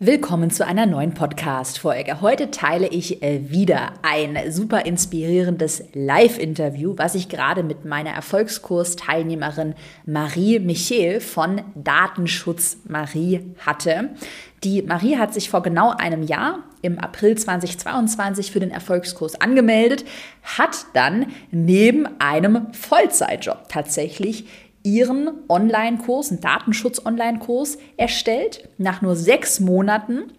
Willkommen zu einer neuen Podcast-Folge. Heute teile ich äh, wieder ein super inspirierendes Live-Interview, was ich gerade mit meiner Erfolgskurs-Teilnehmerin Marie Michel von Datenschutz Marie hatte. Die Marie hat sich vor genau einem Jahr im April 2022 für den Erfolgskurs angemeldet, hat dann neben einem Vollzeitjob tatsächlich ihren Online-Kurs, einen Datenschutz-Online-Kurs erstellt. Nach nur sechs Monaten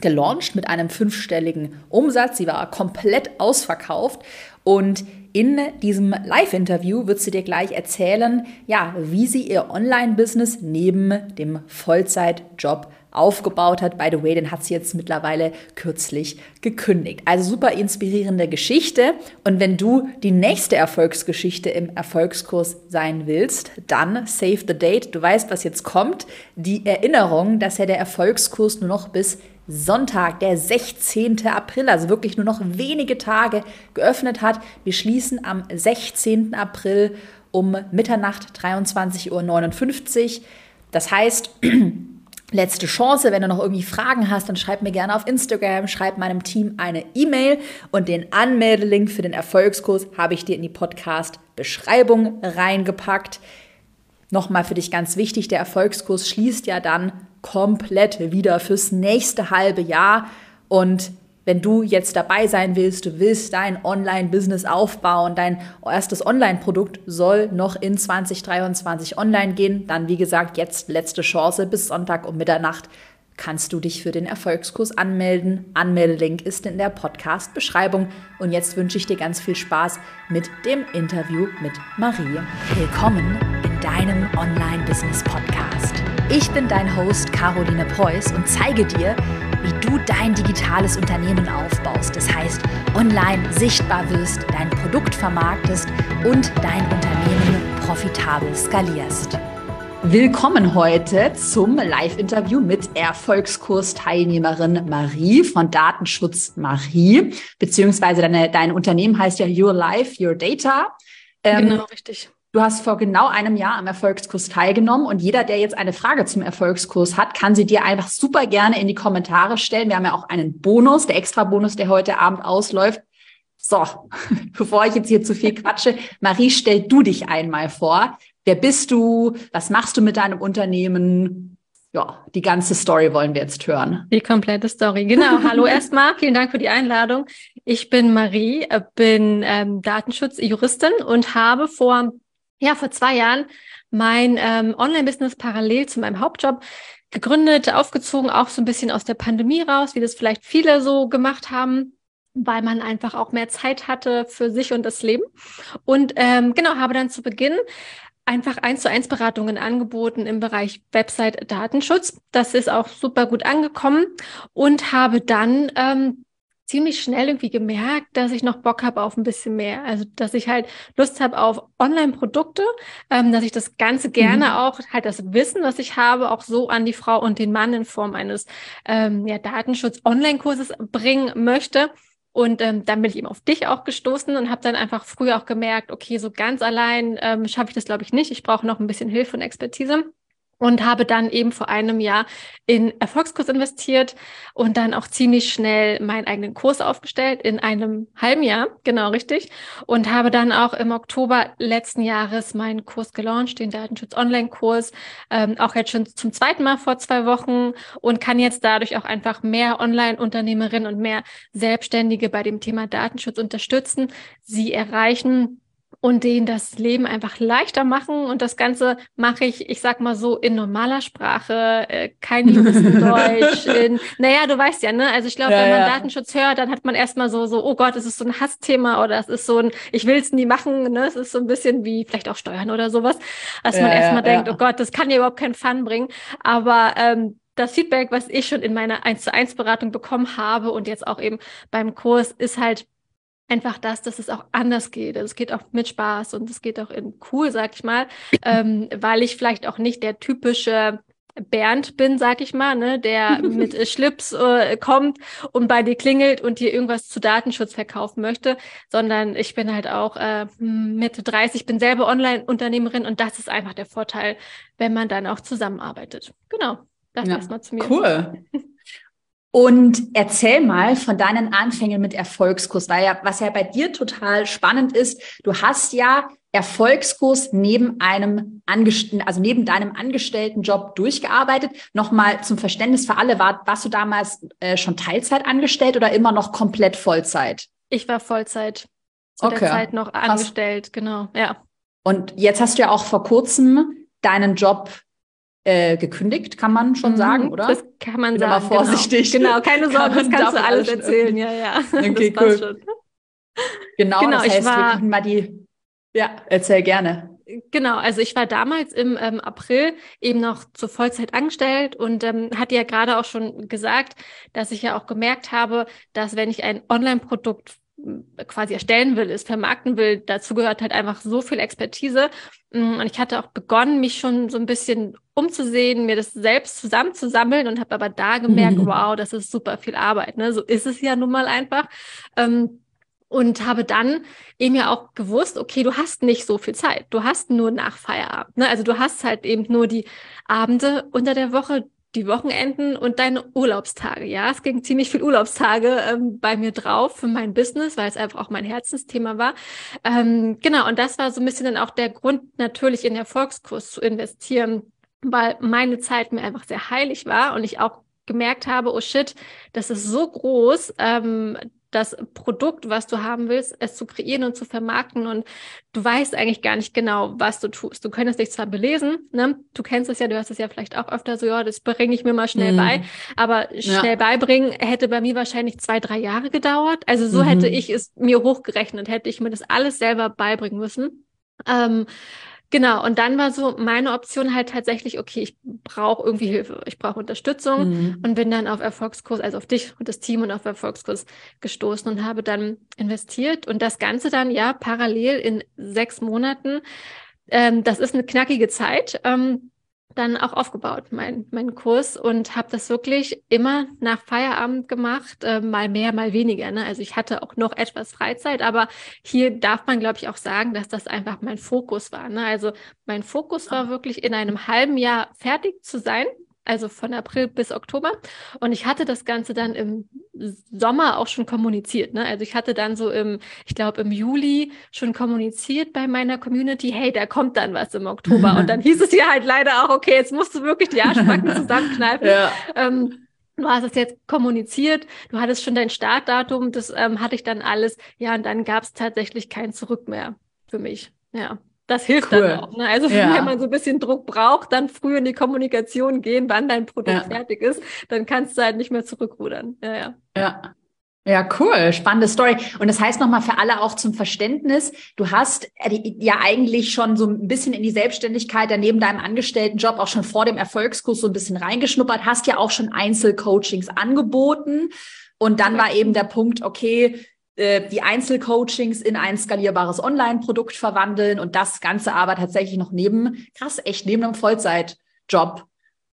gelauncht mit einem fünfstelligen Umsatz. Sie war komplett ausverkauft und in diesem Live-Interview wird sie dir gleich erzählen, ja, wie sie ihr Online-Business neben dem Vollzeitjob aufgebaut hat. By the way, den hat sie jetzt mittlerweile kürzlich gekündigt. Also super inspirierende Geschichte. Und wenn du die nächste Erfolgsgeschichte im Erfolgskurs sein willst, dann save the date. Du weißt, was jetzt kommt. Die Erinnerung, dass ja der Erfolgskurs nur noch bis Sonntag, der 16. April, also wirklich nur noch wenige Tage geöffnet hat. Wir schließen am 16. April um Mitternacht 23.59 Uhr. Das heißt, letzte Chance. Wenn du noch irgendwie Fragen hast, dann schreib mir gerne auf Instagram, schreib meinem Team eine E-Mail und den Anmeldelink für den Erfolgskurs habe ich dir in die Podcast-Beschreibung reingepackt. Nochmal für dich ganz wichtig, der Erfolgskurs schließt ja dann komplett wieder fürs nächste halbe Jahr und wenn du jetzt dabei sein willst, du willst dein Online-Business aufbauen, dein erstes Online-Produkt soll noch in 2023 online gehen, dann wie gesagt jetzt letzte Chance bis Sonntag um Mitternacht kannst du dich für den Erfolgskurs anmelden. Anmeldelink ist in der Podcast-Beschreibung. Und jetzt wünsche ich dir ganz viel Spaß mit dem Interview mit Marie. Willkommen in deinem Online-Business-Podcast. Ich bin dein Host Caroline Preuß und zeige dir, wie du dein digitales Unternehmen aufbaust. Das heißt, online sichtbar wirst, dein Produkt vermarktest und dein Unternehmen profitabel skalierst. Willkommen heute zum Live-Interview mit Erfolgskurs-Teilnehmerin Marie von Datenschutz Marie, beziehungsweise deine, dein Unternehmen heißt ja Your Life, Your Data. Ähm, genau, richtig. Du hast vor genau einem Jahr am Erfolgskurs teilgenommen und jeder, der jetzt eine Frage zum Erfolgskurs hat, kann sie dir einfach super gerne in die Kommentare stellen. Wir haben ja auch einen Bonus, der extra Bonus, der heute Abend ausläuft. So, bevor ich jetzt hier zu viel quatsche, Marie, stell du dich einmal vor. Wer bist du? Was machst du mit deinem Unternehmen? Ja, die ganze Story wollen wir jetzt hören. Die komplette Story, genau. Hallo erstmal, vielen Dank für die Einladung. Ich bin Marie, bin ähm, Datenschutzjuristin und habe vor ja, vor zwei Jahren mein ähm, Online-Business parallel zu meinem Hauptjob gegründet, aufgezogen, auch so ein bisschen aus der Pandemie raus, wie das vielleicht viele so gemacht haben, weil man einfach auch mehr Zeit hatte für sich und das Leben. Und ähm, genau, habe dann zu Beginn einfach eins zu eins Beratungen angeboten im Bereich Website Datenschutz. Das ist auch super gut angekommen und habe dann ähm, ziemlich schnell irgendwie gemerkt, dass ich noch Bock habe auf ein bisschen mehr. Also, dass ich halt Lust habe auf Online-Produkte, ähm, dass ich das Ganze gerne mhm. auch, halt das Wissen, was ich habe, auch so an die Frau und den Mann in Form eines ähm, ja, Datenschutz-Online-Kurses bringen möchte. Und ähm, dann bin ich eben auf dich auch gestoßen und habe dann einfach früher auch gemerkt, okay, so ganz allein ähm, schaffe ich das, glaube ich, nicht. Ich brauche noch ein bisschen Hilfe und Expertise und habe dann eben vor einem Jahr in Erfolgskurs investiert und dann auch ziemlich schnell meinen eigenen Kurs aufgestellt in einem halben Jahr, genau richtig, und habe dann auch im Oktober letzten Jahres meinen Kurs gelauncht, den Datenschutz Online-Kurs, ähm, auch jetzt schon zum zweiten Mal vor zwei Wochen und kann jetzt dadurch auch einfach mehr Online-Unternehmerinnen und mehr Selbstständige bei dem Thema Datenschutz unterstützen, sie erreichen, und denen das Leben einfach leichter machen. Und das Ganze mache ich, ich sag mal so, in normaler Sprache, äh, kein Juristendeutsch. in, naja, du weißt ja, ne? Also ich glaube, ja, wenn man ja. Datenschutz hört, dann hat man erstmal so, so, oh Gott, es ist so ein Hassthema oder es ist so ein, ich will es nie machen, ne? Es ist so ein bisschen wie vielleicht auch Steuern oder sowas, dass ja, man erstmal denkt, oh Gott, das kann ja überhaupt keinen Fun bringen. Aber ähm, das Feedback, was ich schon in meiner 1 zu 1 Beratung bekommen habe und jetzt auch eben beim Kurs, ist halt einfach das, dass es auch anders geht. Also es geht auch mit Spaß und es geht auch in cool, sag ich mal, ähm, weil ich vielleicht auch nicht der typische Bernd bin, sag ich mal, ne, der mit Schlips äh, kommt und bei dir klingelt und dir irgendwas zu Datenschutz verkaufen möchte, sondern ich bin halt auch äh, Mitte 30, bin selber Online-Unternehmerin und das ist einfach der Vorteil, wenn man dann auch zusammenarbeitet. Genau, das ja, erstmal zu mir. Cool. Und erzähl mal von deinen Anfängen mit Erfolgskurs, weil ja, was ja bei dir total spannend ist, du hast ja Erfolgskurs neben einem Angestellten, also neben deinem Angestelltenjob durchgearbeitet. Nochmal zum Verständnis für alle, war, warst du damals äh, schon Teilzeit angestellt oder immer noch komplett Vollzeit? Ich war Vollzeit. Zu okay. der Zeit noch angestellt, genau, ja. Und jetzt hast du ja auch vor kurzem deinen Job äh, gekündigt, kann man schon mhm, sagen, oder? Das kann man Bin sagen. Aber genau. vorsichtig. Genau, genau keine Sorge, das kannst du alles erzählen. Ja, ja. Okay, cool. Genau, genau, das heißt, war, wir können mal die. Ja, erzähl gerne. Genau, also ich war damals im ähm, April eben noch zur Vollzeit angestellt und ähm, hatte ja gerade auch schon gesagt, dass ich ja auch gemerkt habe, dass wenn ich ein Online-Produkt quasi erstellen will, es vermarkten will, dazu gehört halt einfach so viel Expertise. Mm, und ich hatte auch begonnen, mich schon so ein bisschen umzusehen, mir das selbst zusammenzusammeln und habe aber da gemerkt, mhm. wow, das ist super viel Arbeit. Ne? So ist es ja nun mal einfach. Ähm, und habe dann eben ja auch gewusst, okay, du hast nicht so viel Zeit. Du hast nur nach Feierabend. Ne? Also du hast halt eben nur die Abende unter der Woche, die Wochenenden und deine Urlaubstage. Ja, es ging ziemlich viel Urlaubstage ähm, bei mir drauf für mein Business, weil es einfach auch mein Herzensthema war. Ähm, genau, und das war so ein bisschen dann auch der Grund, natürlich in Erfolgskurs zu investieren, weil meine Zeit mir einfach sehr heilig war und ich auch gemerkt habe, oh shit, das ist so groß, ähm, das Produkt, was du haben willst, es zu kreieren und zu vermarkten und du weißt eigentlich gar nicht genau, was du tust. Du könntest dich zwar belesen, ne? du kennst es ja, du hast es ja vielleicht auch öfter so, ja, das bringe ich mir mal schnell mhm. bei, aber schnell ja. beibringen hätte bei mir wahrscheinlich zwei, drei Jahre gedauert. Also so mhm. hätte ich es mir hochgerechnet, hätte ich mir das alles selber beibringen müssen. Ähm, Genau, und dann war so meine Option halt tatsächlich, okay, ich brauche irgendwie Hilfe, ich brauche Unterstützung mhm. und bin dann auf Erfolgskurs, also auf dich und das Team und auf Erfolgskurs gestoßen und habe dann investiert und das Ganze dann ja parallel in sechs Monaten. Ähm, das ist eine knackige Zeit. Ähm, dann auch aufgebaut, mein, mein Kurs, und habe das wirklich immer nach Feierabend gemacht, äh, mal mehr, mal weniger. Ne? Also ich hatte auch noch etwas Freizeit, aber hier darf man, glaube ich, auch sagen, dass das einfach mein Fokus war. Ne? Also mein Fokus war wirklich in einem halben Jahr fertig zu sein also von April bis Oktober. Und ich hatte das Ganze dann im Sommer auch schon kommuniziert. Ne? Also ich hatte dann so im, ich glaube, im Juli schon kommuniziert bei meiner Community, hey, da kommt dann was im Oktober. Und dann hieß es ja halt leider auch, okay, jetzt musst du wirklich die Arschbacken zusammenkneifen. Ja. Ähm, du hast es jetzt kommuniziert, du hattest schon dein Startdatum, das ähm, hatte ich dann alles. Ja, und dann gab es tatsächlich kein Zurück mehr für mich. Ja. Das hilft cool. dann auch. Ne? Also ja. wenn man so ein bisschen Druck braucht, dann früh in die Kommunikation gehen, wann dein Produkt ja. fertig ist, dann kannst du halt nicht mehr zurückrudern. Ja, ja. Ja. Ja, cool, spannende Story. Und das heißt nochmal für alle auch zum Verständnis, du hast äh, ja eigentlich schon so ein bisschen in die Selbstständigkeit, ja neben deinem Angestelltenjob auch schon vor dem Erfolgskurs so ein bisschen reingeschnuppert, hast ja auch schon Einzelcoachings angeboten. Und dann war eben der Punkt, okay, äh, die Einzelcoachings in ein skalierbares Online-Produkt verwandeln und das Ganze aber tatsächlich noch neben, krass, echt neben einem Vollzeitjob.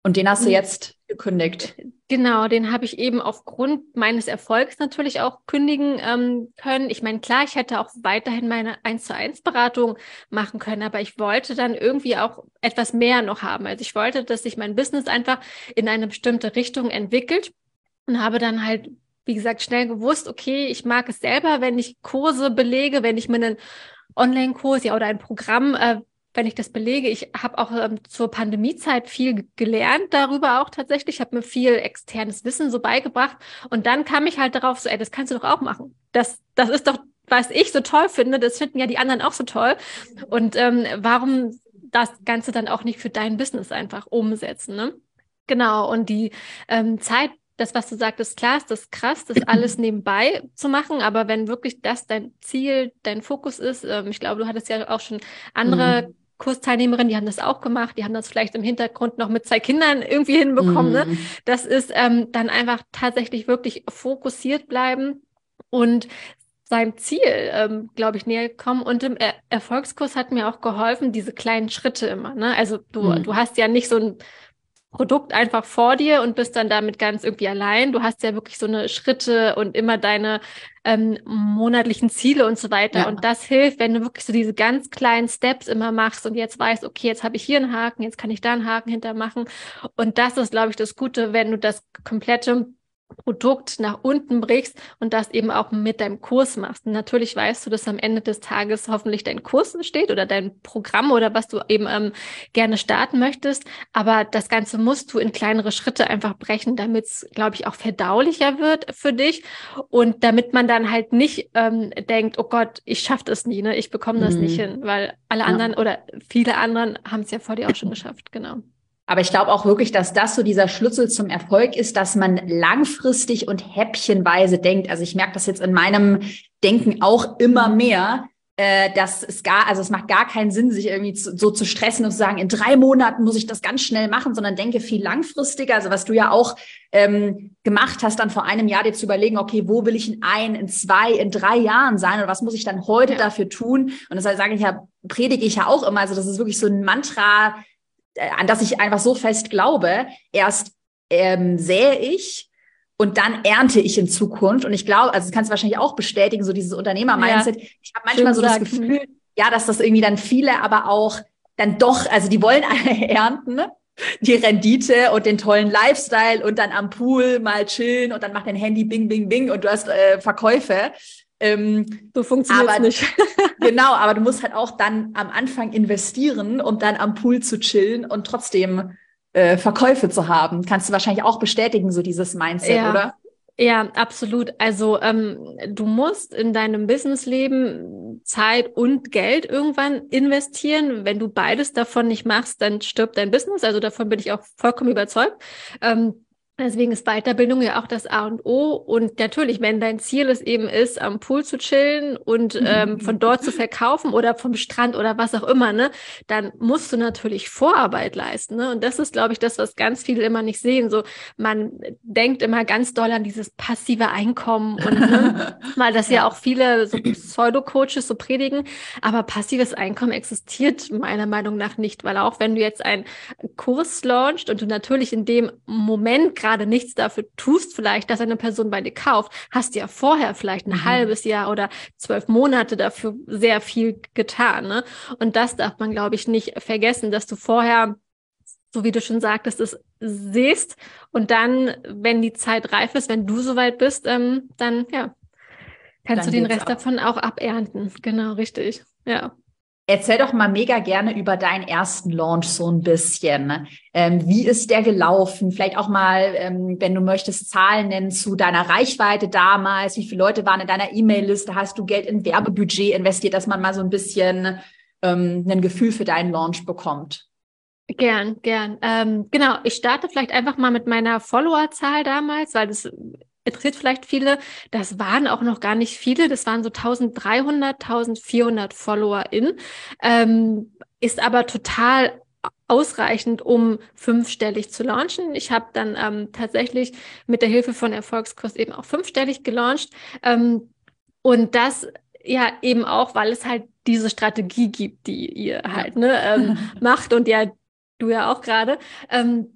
Und den hast du mhm. jetzt gekündigt. Genau, den habe ich eben aufgrund meines Erfolgs natürlich auch kündigen ähm, können. Ich meine, klar, ich hätte auch weiterhin meine 1 zu 1 Beratung machen können, aber ich wollte dann irgendwie auch etwas mehr noch haben. Also ich wollte, dass sich mein Business einfach in eine bestimmte Richtung entwickelt und habe dann halt wie gesagt, schnell gewusst, okay, ich mag es selber, wenn ich Kurse belege, wenn ich mir einen Online-Kurs ja, oder ein Programm, äh, wenn ich das belege. Ich habe auch ähm, zur Pandemiezeit viel gelernt darüber auch tatsächlich. Ich habe mir viel externes Wissen so beigebracht. Und dann kam ich halt darauf, so, ey, das kannst du doch auch machen. Das, das ist doch, was ich so toll finde, das finden ja die anderen auch so toll. Und ähm, warum das Ganze dann auch nicht für dein Business einfach umsetzen, ne? Genau, und die ähm, Zeit das, was du sagtest, klar ist das krass, das alles nebenbei zu machen, aber wenn wirklich das dein Ziel, dein Fokus ist, ähm, ich glaube, du hattest ja auch schon andere mhm. Kursteilnehmerinnen, die haben das auch gemacht, die haben das vielleicht im Hintergrund noch mit zwei Kindern irgendwie hinbekommen. Ne? Mhm. Ne? Das ist ähm, dann einfach tatsächlich wirklich fokussiert bleiben und seinem Ziel, ähm, glaube ich, näher kommen. Und im er Erfolgskurs hat mir auch geholfen, diese kleinen Schritte immer. Ne? Also du, mhm. du hast ja nicht so ein Produkt einfach vor dir und bist dann damit ganz irgendwie allein. Du hast ja wirklich so eine Schritte und immer deine ähm, monatlichen Ziele und so weiter. Ja. Und das hilft, wenn du wirklich so diese ganz kleinen Steps immer machst und jetzt weißt, okay, jetzt habe ich hier einen Haken, jetzt kann ich da einen Haken hintermachen. Und das ist, glaube ich, das Gute, wenn du das komplette Produkt nach unten brichst und das eben auch mit deinem Kurs machst. Und natürlich weißt du, dass am Ende des Tages hoffentlich dein Kurs steht oder dein Programm oder was du eben ähm, gerne starten möchtest. Aber das Ganze musst du in kleinere Schritte einfach brechen, damit es, glaube ich, auch verdaulicher wird für dich und damit man dann halt nicht ähm, denkt, oh Gott, ich schaffe das nie, ne? ich bekomme das mhm. nicht hin, weil alle ja. anderen oder viele anderen haben es ja vor dir auch schon geschafft, genau. Aber ich glaube auch wirklich, dass das so dieser Schlüssel zum Erfolg ist, dass man langfristig und häppchenweise denkt. Also ich merke das jetzt in meinem Denken auch immer mehr, äh, dass es gar, also es macht gar keinen Sinn, sich irgendwie zu, so zu stressen und zu sagen, in drei Monaten muss ich das ganz schnell machen, sondern denke viel langfristiger. Also was du ja auch ähm, gemacht hast, dann vor einem Jahr dir zu überlegen, okay, wo will ich in ein, in zwei, in drei Jahren sein oder was muss ich dann heute ja. dafür tun? Und das sage ich ja, predige ich ja auch immer. Also das ist wirklich so ein Mantra, an das ich einfach so fest glaube, erst ähm, sähe ich und dann ernte ich in Zukunft. Und ich glaube, also das kannst du wahrscheinlich auch bestätigen, so dieses Unternehmer-Mindset. Ja, ich habe manchmal so das Gefühl, ja, dass das irgendwie dann viele aber auch dann doch, also die wollen alle ernten, ne? die Rendite und den tollen Lifestyle und dann am Pool mal chillen und dann macht dein Handy bing, bing, bing und du hast äh, Verkäufe. Ähm, so funktioniert nicht. genau, aber du musst halt auch dann am Anfang investieren, um dann am Pool zu chillen und trotzdem äh, Verkäufe zu haben. Kannst du wahrscheinlich auch bestätigen, so dieses Mindset, ja. oder? Ja, absolut. Also ähm, du musst in deinem Businessleben Zeit und Geld irgendwann investieren. Wenn du beides davon nicht machst, dann stirbt dein Business. Also davon bin ich auch vollkommen überzeugt. Ähm, Deswegen ist Weiterbildung ja auch das A und O. Und natürlich, wenn dein Ziel es eben ist, am Pool zu chillen und ähm, von dort zu verkaufen oder vom Strand oder was auch immer, ne, dann musst du natürlich Vorarbeit leisten. Ne? Und das ist, glaube ich, das, was ganz viele immer nicht sehen. So, man denkt immer ganz doll an dieses passive Einkommen und ne, weil das ja. ja auch viele so Pseudo-Coaches so predigen. Aber passives Einkommen existiert meiner Meinung nach nicht, weil auch wenn du jetzt einen Kurs launchst und du natürlich in dem Moment gerade nichts dafür tust, vielleicht, dass eine Person bei dir kauft, hast du ja vorher vielleicht ein mhm. halbes Jahr oder zwölf Monate dafür sehr viel getan. Ne? Und das darf man, glaube ich, nicht vergessen, dass du vorher so wie du schon sagtest, es siehst und dann, wenn die Zeit reif ist, wenn du soweit bist, ähm, dann ja, kannst dann du den Rest ab. davon auch abernten. Genau, richtig. Ja. Erzähl doch mal mega gerne über deinen ersten Launch so ein bisschen. Ähm, wie ist der gelaufen? Vielleicht auch mal, ähm, wenn du möchtest, Zahlen nennen zu deiner Reichweite damals. Wie viele Leute waren in deiner E-Mail-Liste? Hast du Geld in Werbebudget investiert, dass man mal so ein bisschen ähm, ein Gefühl für deinen Launch bekommt? Gern, gern. Ähm, genau, ich starte vielleicht einfach mal mit meiner Followerzahl damals, weil das interessiert vielleicht viele. Das waren auch noch gar nicht viele. Das waren so 1300, 1400 FollowerInnen. Ähm, ist aber total ausreichend, um fünfstellig zu launchen. Ich habe dann ähm, tatsächlich mit der Hilfe von Erfolgskurs eben auch fünfstellig gelauncht. Ähm, und das ja eben auch, weil es halt diese Strategie gibt, die ihr halt ne, ähm, macht und ja du ja auch gerade. Ähm,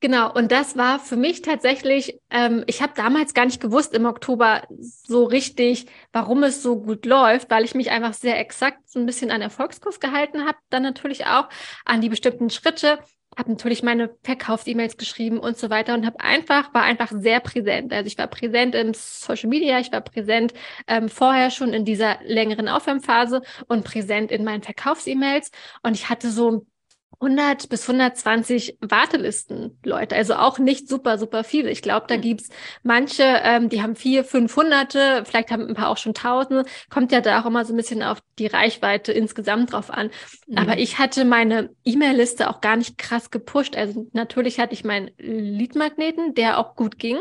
Genau, und das war für mich tatsächlich, ähm, ich habe damals gar nicht gewusst im Oktober so richtig, warum es so gut läuft, weil ich mich einfach sehr exakt so ein bisschen an Erfolgskurs gehalten habe, dann natürlich auch an die bestimmten Schritte, habe natürlich meine Verkaufs-E-Mails geschrieben und so weiter und habe einfach, war einfach sehr präsent. Also ich war präsent im Social Media, ich war präsent ähm, vorher schon in dieser längeren Aufwärmphase und präsent in meinen Verkaufs-E-Mails und ich hatte so 100 bis 120 Wartelisten, Leute. Also auch nicht super, super viele. Ich glaube, da mhm. gibt's manche, ähm, die haben vier, 500, vielleicht haben ein paar auch schon Tausende. Kommt ja da auch immer so ein bisschen auf die Reichweite insgesamt drauf an. Mhm. Aber ich hatte meine E-Mail-Liste auch gar nicht krass gepusht. Also natürlich hatte ich meinen Lead-Magneten, der auch gut ging.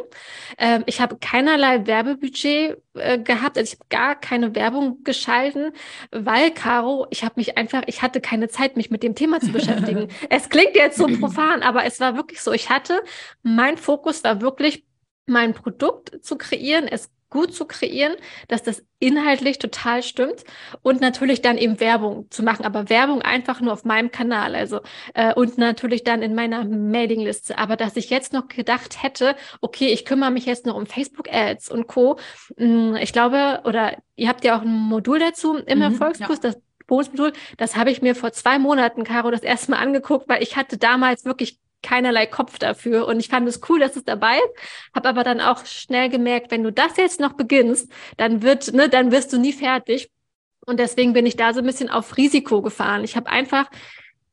Ähm, ich habe keinerlei Werbebudget äh, gehabt. Also ich habe gar keine Werbung geschalten, weil, Caro, ich habe mich einfach, ich hatte keine Zeit, mich mit dem Thema zu beschäftigen beschäftigen. es klingt jetzt so profan, aber es war wirklich so. Ich hatte, mein Fokus war wirklich, mein Produkt zu kreieren, es gut zu kreieren, dass das inhaltlich total stimmt und natürlich dann eben Werbung zu machen, aber Werbung einfach nur auf meinem Kanal, also äh, und natürlich dann in meiner Mailingliste. Aber dass ich jetzt noch gedacht hätte, okay, ich kümmere mich jetzt noch um Facebook Ads und Co. Hm, ich glaube, oder ihr habt ja auch ein Modul dazu im mhm, Erfolgskurs, ja. das Bonusmodul, das habe ich mir vor zwei Monaten, Caro, das erste Mal angeguckt, weil ich hatte damals wirklich keinerlei Kopf dafür. Und ich fand es cool, dass es dabei ist, habe aber dann auch schnell gemerkt, wenn du das jetzt noch beginnst, dann wird, ne, dann wirst du nie fertig. Und deswegen bin ich da so ein bisschen auf Risiko gefahren. Ich habe einfach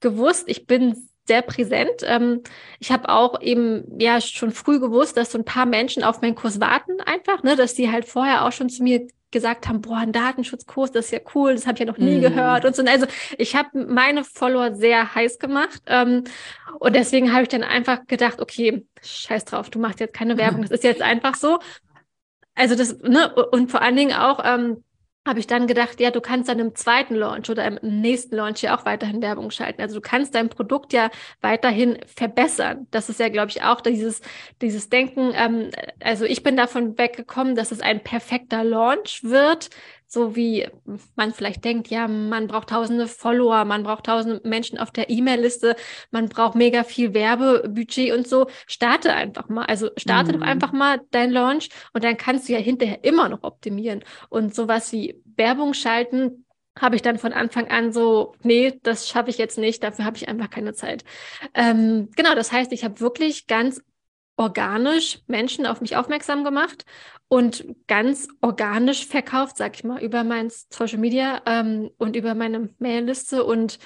gewusst, ich bin sehr präsent. Ähm, ich habe auch eben ja schon früh gewusst, dass so ein paar Menschen auf meinen Kurs warten einfach, ne, dass die halt vorher auch schon zu mir gesagt haben, boah, ein Datenschutzkurs, das ist ja cool, das habe ich ja noch nie mm. gehört und so. Also ich habe meine Follower sehr heiß gemacht ähm, und deswegen habe ich dann einfach gedacht, okay, scheiß drauf, du machst jetzt keine Werbung, das ist jetzt einfach so. Also das, ne, und vor allen Dingen auch, ähm, habe ich dann gedacht, ja, du kannst dann im zweiten Launch oder im nächsten Launch ja auch weiterhin Werbung schalten. Also du kannst dein Produkt ja weiterhin verbessern. Das ist ja, glaube ich, auch dieses, dieses Denken. Ähm, also ich bin davon weggekommen, dass es ein perfekter Launch wird, so wie man vielleicht denkt, ja, man braucht tausende Follower, man braucht tausende Menschen auf der E-Mail-Liste, man braucht mega viel Werbebudget und so. Starte einfach mal. Also starte mhm. doch einfach mal dein Launch und dann kannst du ja hinterher immer noch optimieren. Und sowas wie Werbung schalten, habe ich dann von Anfang an so, nee, das schaffe ich jetzt nicht, dafür habe ich einfach keine Zeit. Ähm, genau, das heißt, ich habe wirklich ganz organisch Menschen auf mich aufmerksam gemacht und ganz organisch verkauft, sag ich mal, über mein Social Media ähm, und über meine Mailliste und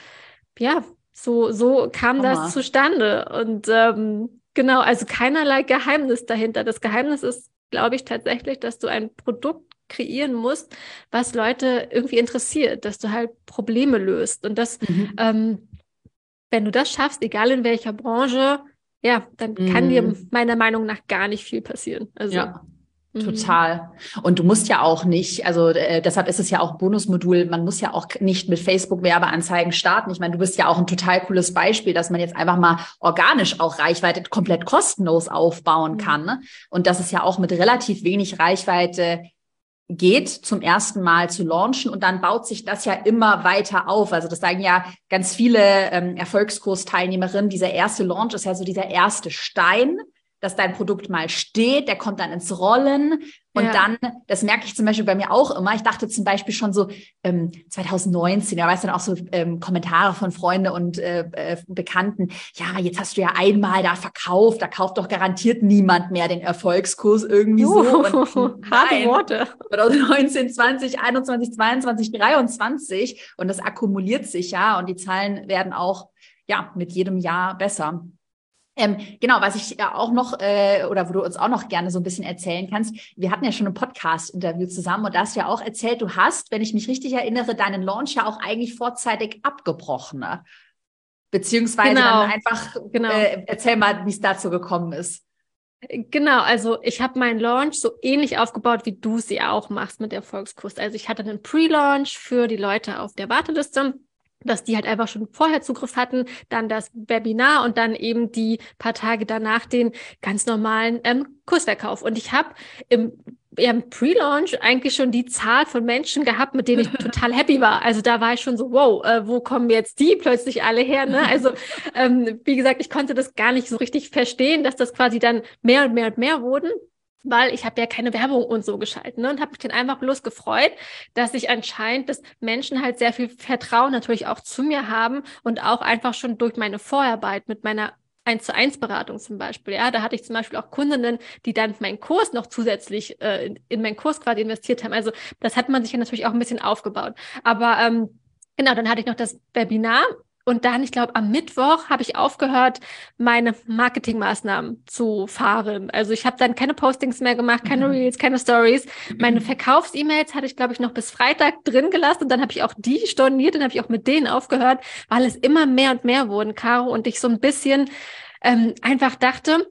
ja, so, so kam Hammer. das zustande. Und ähm, genau, also keinerlei Geheimnis dahinter. Das Geheimnis ist, glaube ich, tatsächlich, dass du ein Produkt kreieren musst, was Leute irgendwie interessiert, dass du halt Probleme löst. Und das, mhm. ähm, wenn du das schaffst, egal in welcher Branche, ja, dann kann dir mhm. meiner Meinung nach gar nicht viel passieren. Also ja. Mhm. Total. Und du musst ja auch nicht, also äh, deshalb ist es ja auch Bonusmodul, man muss ja auch nicht mit Facebook-Werbeanzeigen starten. Ich meine, du bist ja auch ein total cooles Beispiel, dass man jetzt einfach mal organisch auch Reichweite komplett kostenlos aufbauen mhm. kann. Ne? Und das ist ja auch mit relativ wenig Reichweite geht, zum ersten Mal zu launchen und dann baut sich das ja immer weiter auf. Also das sagen ja ganz viele ähm, Erfolgskursteilnehmerinnen, dieser erste Launch ist ja so dieser erste Stein, dass dein Produkt mal steht, der kommt dann ins Rollen und ja. dann, das merke ich zum Beispiel bei mir auch immer, ich dachte zum Beispiel schon so ähm, 2019, da weißt du dann auch so ähm, Kommentare von Freunden und äh, äh, Bekannten, ja, jetzt hast du ja einmal da verkauft, da kauft doch garantiert niemand mehr den Erfolgskurs irgendwie Juhu, so. Und harte Worte. 2019, 20, 21, 22, 23 und das akkumuliert sich ja und die Zahlen werden auch ja mit jedem Jahr besser. Ähm, genau, was ich ja auch noch, äh, oder wo du uns auch noch gerne so ein bisschen erzählen kannst, wir hatten ja schon ein Podcast-Interview zusammen und da hast du ja auch erzählt, du hast, wenn ich mich richtig erinnere, deinen Launch ja auch eigentlich vorzeitig abgebrochen. Ne? Beziehungsweise genau. dann einfach, genau. äh, erzähl mal, wie es dazu gekommen ist. Genau, also ich habe meinen Launch so ähnlich aufgebaut, wie du sie auch machst mit der Volkskurs. Also ich hatte einen Pre-Launch für die Leute auf der Warteliste dass die halt einfach schon vorher Zugriff hatten, dann das Webinar und dann eben die paar Tage danach den ganz normalen ähm, Kursverkauf. Und ich habe im ja, Pre-Launch eigentlich schon die Zahl von Menschen gehabt, mit denen ich total happy war. Also da war ich schon so, wow, äh, wo kommen jetzt die plötzlich alle her? Ne? Also ähm, wie gesagt, ich konnte das gar nicht so richtig verstehen, dass das quasi dann mehr und mehr und mehr wurden weil ich habe ja keine Werbung und so geschalten ne? und habe mich dann einfach bloß gefreut, dass ich anscheinend, dass Menschen halt sehr viel Vertrauen natürlich auch zu mir haben und auch einfach schon durch meine Vorarbeit mit meiner 1 zu 1 Beratung zum Beispiel. Ja, da hatte ich zum Beispiel auch Kundinnen, die dann meinen Kurs noch zusätzlich äh, in, in meinen Kurs quasi investiert haben. Also das hat man sich ja natürlich auch ein bisschen aufgebaut. Aber ähm, Genau, dann hatte ich noch das Webinar und dann, ich glaube, am Mittwoch habe ich aufgehört, meine Marketingmaßnahmen zu fahren. Also ich habe dann keine Postings mehr gemacht, keine mhm. Reels, keine Stories. Meine mhm. Verkaufs-E-Mails hatte ich, glaube ich, noch bis Freitag drin gelassen. Und dann habe ich auch die storniert, dann habe ich auch mit denen aufgehört, weil es immer mehr und mehr wurden, Caro. Und ich so ein bisschen ähm, einfach dachte,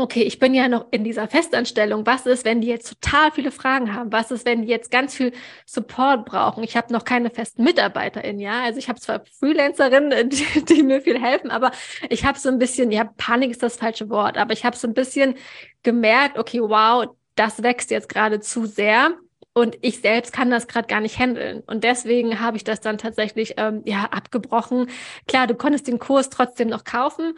okay, ich bin ja noch in dieser Festanstellung. Was ist, wenn die jetzt total viele Fragen haben? Was ist, wenn die jetzt ganz viel Support brauchen? Ich habe noch keine festen MitarbeiterInnen, ja. Also ich habe zwar Freelancerinnen, die, die, mir viel helfen, aber ich habe so ein bisschen, ja, Panik ist das falsche Wort, aber ich habe so ein bisschen gemerkt, okay, wow, das wächst jetzt gerade zu sehr. Und ich selbst kann das gerade gar nicht handeln. Und deswegen habe ich das dann tatsächlich ähm, ja abgebrochen. Klar, du konntest den Kurs trotzdem noch kaufen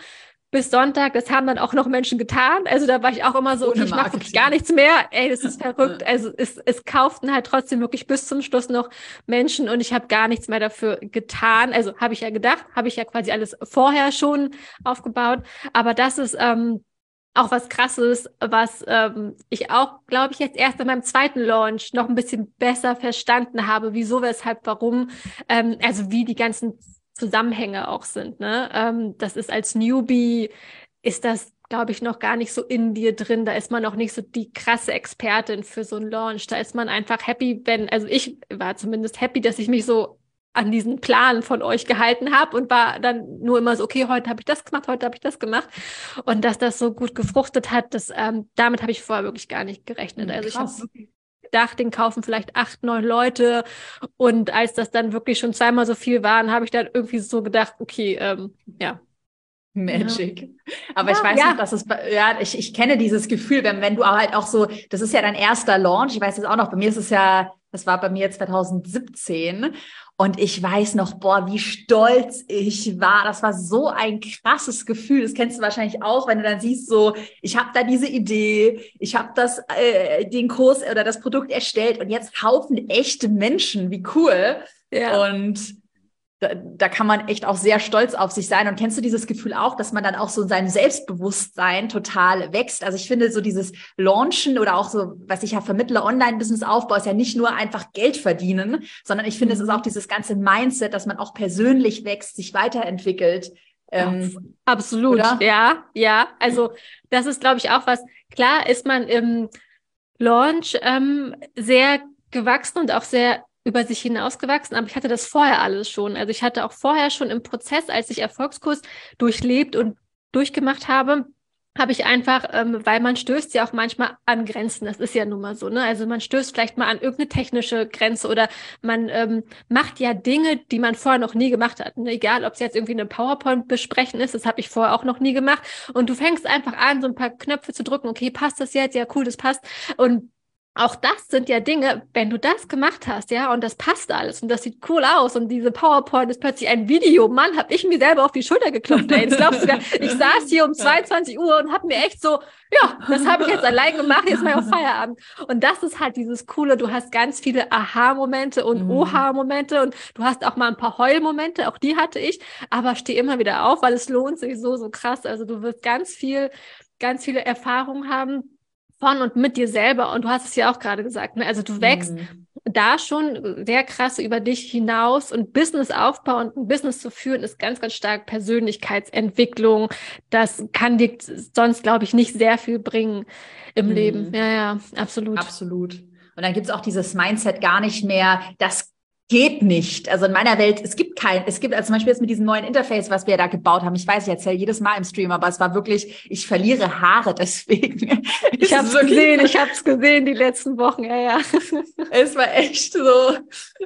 bis Sonntag, das haben dann auch noch Menschen getan. Also da war ich auch immer so, okay, ich mache wirklich gar nichts mehr. Ey, das ist verrückt. Also es, es kauften halt trotzdem wirklich bis zum Schluss noch Menschen und ich habe gar nichts mehr dafür getan. Also habe ich ja gedacht, habe ich ja quasi alles vorher schon aufgebaut. Aber das ist ähm, auch was krasses, was ähm, ich auch, glaube ich, jetzt erst in meinem zweiten Launch noch ein bisschen besser verstanden habe, wieso, weshalb, warum, ähm, also wie die ganzen Zusammenhänge auch sind. Ne? Ähm, das ist als Newbie, ist das, glaube ich, noch gar nicht so in dir drin. Da ist man noch nicht so die krasse Expertin für so einen Launch. Da ist man einfach happy, wenn, also ich war zumindest happy, dass ich mich so an diesen Plan von euch gehalten habe und war dann nur immer so, okay, heute habe ich das gemacht, heute habe ich das gemacht. Und dass das so gut gefruchtet hat, das, ähm, damit habe ich vorher wirklich gar nicht gerechnet. Hm, also ich habe gedacht, den kaufen vielleicht acht, neun Leute. Und als das dann wirklich schon zweimal so viel waren, habe ich dann irgendwie so gedacht, okay, ähm, ja. Magic. Ja. Aber ja, ich weiß ja. noch, dass es, ja, ich, ich kenne dieses Gefühl, wenn, wenn du halt auch so, das ist ja dein erster Launch. Ich weiß es auch noch, bei mir ist es ja, das war bei mir 2017. Und ich weiß noch, boah, wie stolz ich war. Das war so ein krasses Gefühl. Das kennst du wahrscheinlich auch, wenn du dann siehst, so, ich habe da diese Idee, ich habe das, äh, den Kurs oder das Produkt erstellt und jetzt kaufen echte Menschen. Wie cool. Ja. Und da, da kann man echt auch sehr stolz auf sich sein. Und kennst du dieses Gefühl auch, dass man dann auch so in seinem Selbstbewusstsein total wächst? Also ich finde so dieses Launchen oder auch so, was ich ja vermittle, Online-Business-Aufbau ist ja nicht nur einfach Geld verdienen, sondern ich finde, mhm. es ist mhm. auch dieses ganze Mindset, dass man auch persönlich wächst, sich weiterentwickelt. Ähm, Absolut, oder? ja, ja. Also das ist, glaube ich, auch was. Klar ist man im Launch ähm, sehr gewachsen und auch sehr über sich hinausgewachsen, aber ich hatte das vorher alles schon. Also ich hatte auch vorher schon im Prozess, als ich Erfolgskurs durchlebt und durchgemacht habe, habe ich einfach, ähm, weil man stößt ja auch manchmal an Grenzen, das ist ja nun mal so, ne? Also man stößt vielleicht mal an irgendeine technische Grenze oder man ähm, macht ja Dinge, die man vorher noch nie gemacht hat. Ne? Egal, ob es jetzt irgendwie eine PowerPoint besprechen ist, das habe ich vorher auch noch nie gemacht. Und du fängst einfach an, so ein paar Knöpfe zu drücken, okay, passt das jetzt? Ja, cool, das passt. Und auch das sind ja Dinge, wenn du das gemacht hast, ja, und das passt alles und das sieht cool aus und diese PowerPoint ist plötzlich ein Video, Mann, hab ich mir selber auf die Schulter geklopft, ey. Das glaubst du gar, ich saß hier um 22 Uhr und hab mir echt so, ja, das habe ich jetzt allein gemacht, jetzt mal auf Feierabend. Und das ist halt dieses Coole, du hast ganz viele Aha-Momente und mhm. Oha-Momente und du hast auch mal ein paar Heul-Momente, auch die hatte ich, aber steh immer wieder auf, weil es lohnt sich so, so krass. Also du wirst ganz viel, ganz viele Erfahrungen haben, von und mit dir selber. Und du hast es ja auch gerade gesagt, ne? also du wächst mhm. da schon sehr krass über dich hinaus und Businessaufbau und ein Business zu führen ist ganz, ganz stark Persönlichkeitsentwicklung. Das kann dir sonst, glaube ich, nicht sehr viel bringen im mhm. Leben. Ja, ja, absolut. Absolut. Und dann gibt es auch dieses Mindset gar nicht mehr, das geht nicht. Also in meiner Welt, es gibt kein, es gibt also zum Beispiel jetzt mit diesem neuen Interface, was wir da gebaut haben. Ich weiß, ich erzähle jedes Mal im Stream, aber es war wirklich, ich verliere Haare deswegen. Ich habe es gesehen, ich habe es gesehen die letzten Wochen, ja, ja. Es war echt so.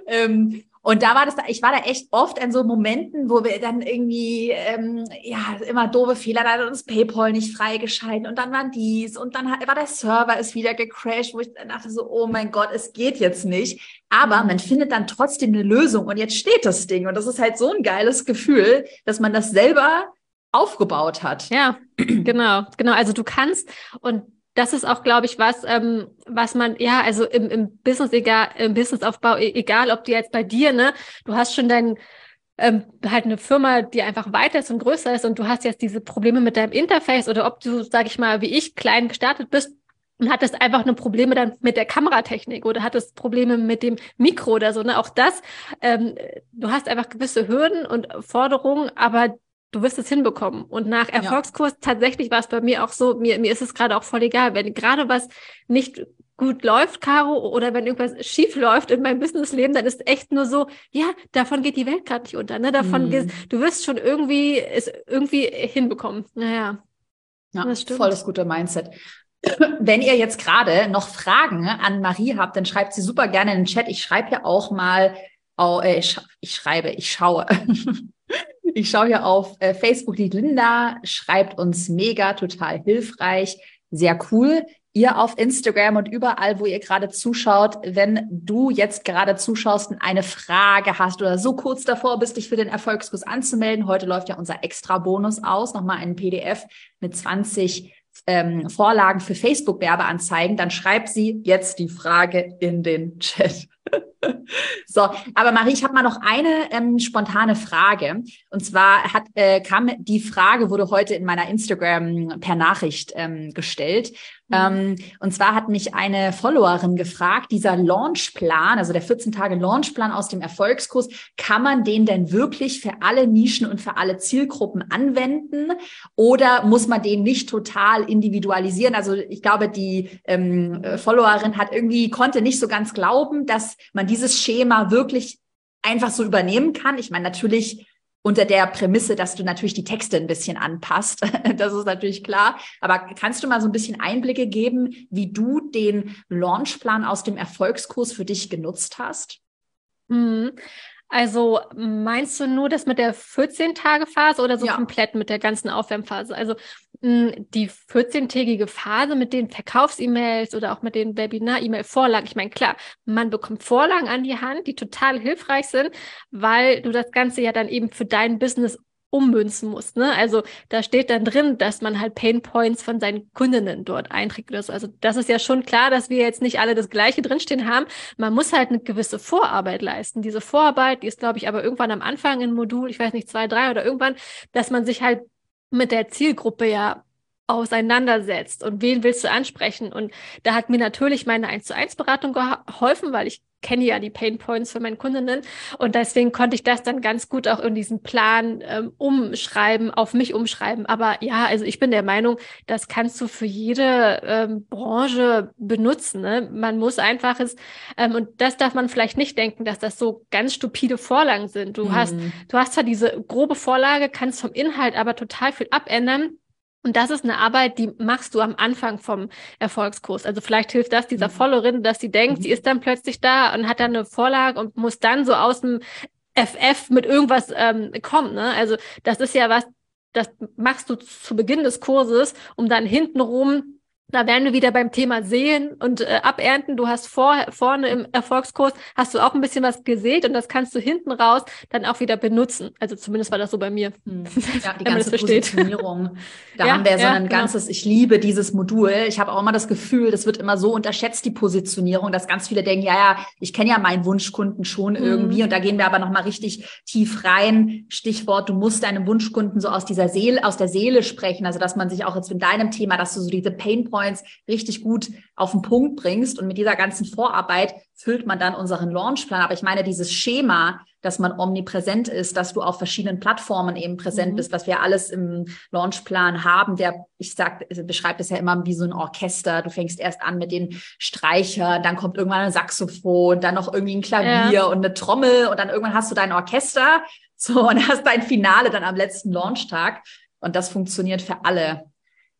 Ähm, und da war das, ich war da echt oft in so Momenten, wo wir dann irgendwie, ähm, ja, immer doofe Fehler, da hat uns PayPal nicht freigeschalten und dann waren dies und dann war der Server ist wieder gecrashed, wo ich dann dachte so, oh mein Gott, es geht jetzt nicht. Aber man findet dann trotzdem eine Lösung und jetzt steht das Ding und das ist halt so ein geiles Gefühl, dass man das selber aufgebaut hat. Ja, genau, genau. Also du kannst und das ist auch, glaube ich, was, ähm, was man, ja, also im, im Business, egal, im Businessaufbau, e, egal ob du jetzt bei dir, ne, du hast schon dein, ähm, halt eine Firma, die einfach weiter ist und größer ist und du hast jetzt diese Probleme mit deinem Interface oder ob du, sag ich mal, wie ich, klein gestartet bist und hattest einfach eine Probleme dann mit der Kameratechnik oder hattest Probleme mit dem Mikro oder so, ne, auch das, ähm, du hast einfach gewisse Hürden und Forderungen, aber du wirst es hinbekommen. Und nach Erfolgskurs ja. tatsächlich war es bei mir auch so, mir, mir ist es gerade auch voll egal, wenn gerade was nicht gut läuft, Caro, oder wenn irgendwas schief läuft in meinem Businessleben, dann ist echt nur so, ja, davon geht die Welt gerade nicht unter, ne? Davon mm. du wirst schon irgendwie es irgendwie hinbekommen. Naja. Ja, das stimmt. voll das gute Mindset. Wenn ihr jetzt gerade noch Fragen an Marie habt, dann schreibt sie super gerne in den Chat. Ich schreibe ja auch mal, oh, äh, ich, ich schreibe, ich schaue. Ich schaue hier auf äh, Facebook, die Linda schreibt uns mega, total hilfreich, sehr cool. ihr auf Instagram und überall, wo ihr gerade zuschaut, wenn du jetzt gerade zuschaust und eine Frage hast oder so kurz davor bist, dich für den Erfolgskurs anzumelden. Heute läuft ja unser extra Bonus aus, nochmal ein PDF mit 20 ähm, Vorlagen für Facebook-Werbeanzeigen, dann schreib sie jetzt die Frage in den Chat. so, aber Marie, ich habe mal noch eine ähm, spontane Frage. Und zwar hat äh, kam die Frage wurde heute in meiner Instagram per Nachricht ähm, gestellt. Mhm. Ähm, und zwar hat mich eine Followerin gefragt, dieser Launchplan, also der 14 Tage Launchplan aus dem Erfolgskurs, kann man den denn wirklich für alle Nischen und für alle Zielgruppen anwenden? Oder muss man den nicht total individualisieren? Also ich glaube, die ähm, Followerin hat irgendwie konnte nicht so ganz glauben, dass man dieses Schema wirklich einfach so übernehmen kann. Ich meine, natürlich unter der Prämisse, dass du natürlich die Texte ein bisschen anpasst. Das ist natürlich klar. Aber kannst du mal so ein bisschen Einblicke geben, wie du den Launchplan aus dem Erfolgskurs für dich genutzt hast? Mhm. Also meinst du nur das mit der 14-Tage-Phase oder so ja. komplett mit der ganzen Aufwärmphase? Also die 14-tägige Phase mit den Verkaufs-E-Mails oder auch mit den Webinar-E-Mail-Vorlagen. Ich meine, klar, man bekommt Vorlagen an die Hand, die total hilfreich sind, weil du das Ganze ja dann eben für dein Business ummünzen muss. Ne? Also da steht dann drin, dass man halt Pain Points von seinen Kundinnen dort einträgt oder so. Also das ist ja schon klar, dass wir jetzt nicht alle das Gleiche drinstehen haben. Man muss halt eine gewisse Vorarbeit leisten. Diese Vorarbeit, die ist, glaube ich, aber irgendwann am Anfang in Modul, ich weiß nicht, zwei, drei oder irgendwann, dass man sich halt mit der Zielgruppe ja auseinandersetzt und wen willst du ansprechen. Und da hat mir natürlich meine 1 zu 1 Beratung geholfen, weil ich kenne ja die Pain Points für meine Kundinnen und deswegen konnte ich das dann ganz gut auch in diesen Plan ähm, umschreiben, auf mich umschreiben. Aber ja, also ich bin der Meinung, das kannst du für jede ähm, Branche benutzen. Ne? Man muss einfach es ähm, und das darf man vielleicht nicht denken, dass das so ganz stupide Vorlagen sind. Du mhm. hast, du hast zwar diese grobe Vorlage, kannst vom Inhalt aber total viel abändern und das ist eine Arbeit, die machst du am Anfang vom Erfolgskurs. Also vielleicht hilft das dieser mhm. Followerin, dass sie denkt, mhm. sie ist dann plötzlich da und hat dann eine Vorlage und muss dann so aus dem FF mit irgendwas ähm, kommen. Ne? Also das ist ja was, das machst du zu Beginn des Kurses, um dann hintenrum da wären wir wieder beim Thema Sehen und äh, Abernten. Du hast vor, vorne im Erfolgskurs, hast du auch ein bisschen was gesät und das kannst du hinten raus dann auch wieder benutzen. Also zumindest war das so bei mir. Hm. Ja, die ganze Positionierung. Da ja, haben wir ja so ein genau. ganzes, ich liebe dieses Modul. Ich habe auch immer das Gefühl, das wird immer so unterschätzt, die Positionierung, dass ganz viele denken, ja, ja, ich kenne ja meinen Wunschkunden schon irgendwie. Mhm. Und da gehen wir aber nochmal richtig tief rein. Stichwort, du musst deinem Wunschkunden so aus dieser Seele, aus der Seele sprechen. Also, dass man sich auch jetzt mit deinem Thema, dass du so diese Pain Points richtig gut auf den Punkt bringst. Und mit dieser ganzen Vorarbeit füllt man dann unseren Launchplan. Aber ich meine, dieses Schema, dass man omnipräsent ist, dass du auf verschiedenen Plattformen eben präsent mhm. bist, was wir alles im Launchplan haben, der, ich sag, beschreibt es ja immer wie so ein Orchester. Du fängst erst an mit den Streicher, dann kommt irgendwann ein Saxophon, dann noch irgendwie ein Klavier ja. und eine Trommel und dann irgendwann hast du dein Orchester. So, und hast dein Finale dann am letzten Launchtag. Und das funktioniert für alle